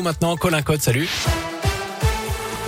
Maintenant, Colin Code, salut.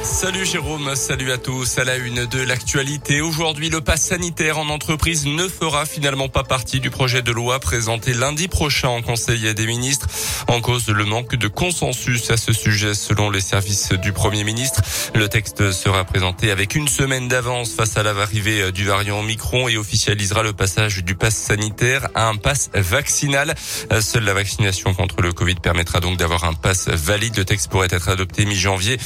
Salut Jérôme, salut à tous. À la une de l'actualité, aujourd'hui, le pass sanitaire en entreprise ne fera finalement pas partie du projet de loi présenté lundi prochain en Conseil des ministres. En cause le manque de consensus à ce sujet selon les services du Premier ministre. Le texte sera présenté avec une semaine d'avance face à l'arrivée du variant Omicron et officialisera le passage du pass sanitaire à un pass vaccinal. Seule la vaccination contre le Covid permettra donc d'avoir un pass valide. Le texte pourrait être adopté mi-janvier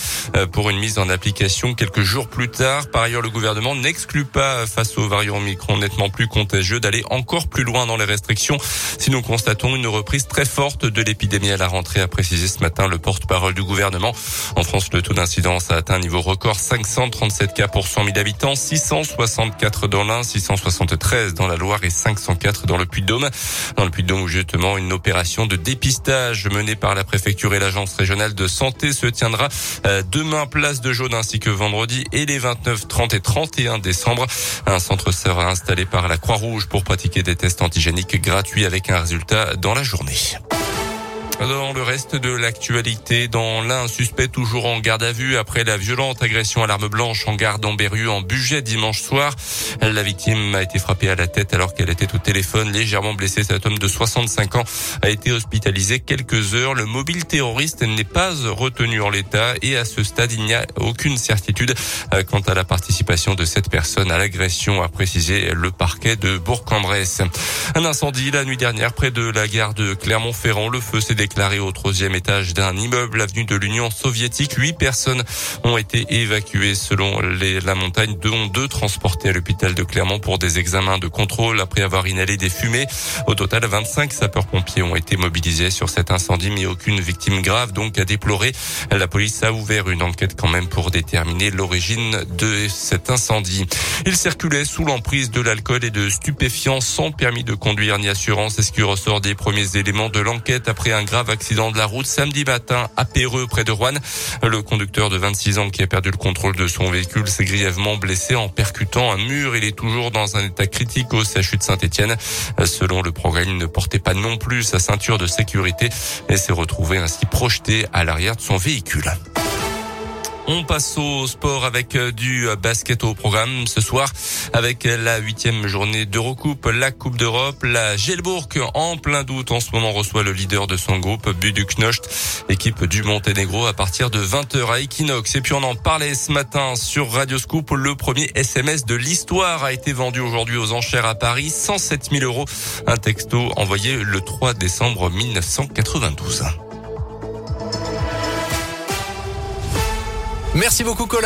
pour une mise en application quelques jours plus tard. Par ailleurs, le gouvernement n'exclut pas, face au variant Omicron nettement plus contagieux, d'aller encore plus loin dans les restrictions. Si nous constatons une reprise très forte de l'épidémie à la rentrée, a précisé ce matin le porte-parole du gouvernement. En France, le taux d'incidence a atteint un niveau record 537 cas pour 100 000 habitants, 664 dans l'Ain, 673 dans la Loire et 504 dans le Puy-de-Dôme. Dans le Puy-de-Dôme, justement une opération de dépistage menée par la préfecture et l'agence régionale de santé se tiendra euh, demain place de jaune ainsi que vendredi et les 29, 30 et 31 décembre. Un centre sera installé par la Croix-Rouge pour pratiquer des tests antigéniques gratuits avec un résultat dans la journée. Dans le reste de l'actualité, dans l'un suspect toujours en garde à vue après la violente agression à l'arme blanche en garde en en budget dimanche soir. La victime a été frappée à la tête alors qu'elle était au téléphone, légèrement blessée. Cet homme de 65 ans a été hospitalisé quelques heures. Le mobile terroriste n'est pas retenu en l'état et à ce stade, il n'y a aucune certitude euh, quant à la participation de cette personne à l'agression, a précisé le parquet de Bourg-en-Bresse. Un incendie la nuit dernière près de la gare de Clermont-Ferrand. Le feu s'est déclaré au troisième étage d'un immeuble avenue de l'Union soviétique. Huit personnes ont été évacuées selon les, la montagne, dont deux transportées à l'hôpital de Clermont pour des examens de contrôle après avoir inhalé des fumées. Au total, 25 sapeurs-pompiers ont été mobilisés sur cet incendie, mais aucune victime grave donc à déplorer. La police a ouvert une enquête quand même pour déterminer l'origine de cet incendie. Il circulait sous l'emprise de l'alcool et de stupéfiants sans permis de conduire ni assurance. C'est ce qui ressort des premiers éléments de l'enquête après un accident de la route samedi matin à Péreux près de Rouen. Le conducteur de 26 ans qui a perdu le contrôle de son véhicule s'est grièvement blessé en percutant un mur. Il est toujours dans un état critique au CHU de Saint-Etienne. Selon le programme, il ne portait pas non plus sa ceinture de sécurité et s'est retrouvé ainsi projeté à l'arrière de son véhicule. On passe au sport avec euh, du basket au programme ce soir avec la huitième journée d'Eurocoupe, la Coupe d'Europe, la Gelbourg en plein doute en ce moment reçoit le leader de son groupe, Buduknost, équipe du Monténégro à partir de 20h à Equinox. Et puis on en parlait ce matin sur Radio Scoop, le premier SMS de l'histoire a été vendu aujourd'hui aux enchères à Paris, 107 000 euros. Un texto envoyé le 3 décembre 1992. Merci beaucoup, Colin.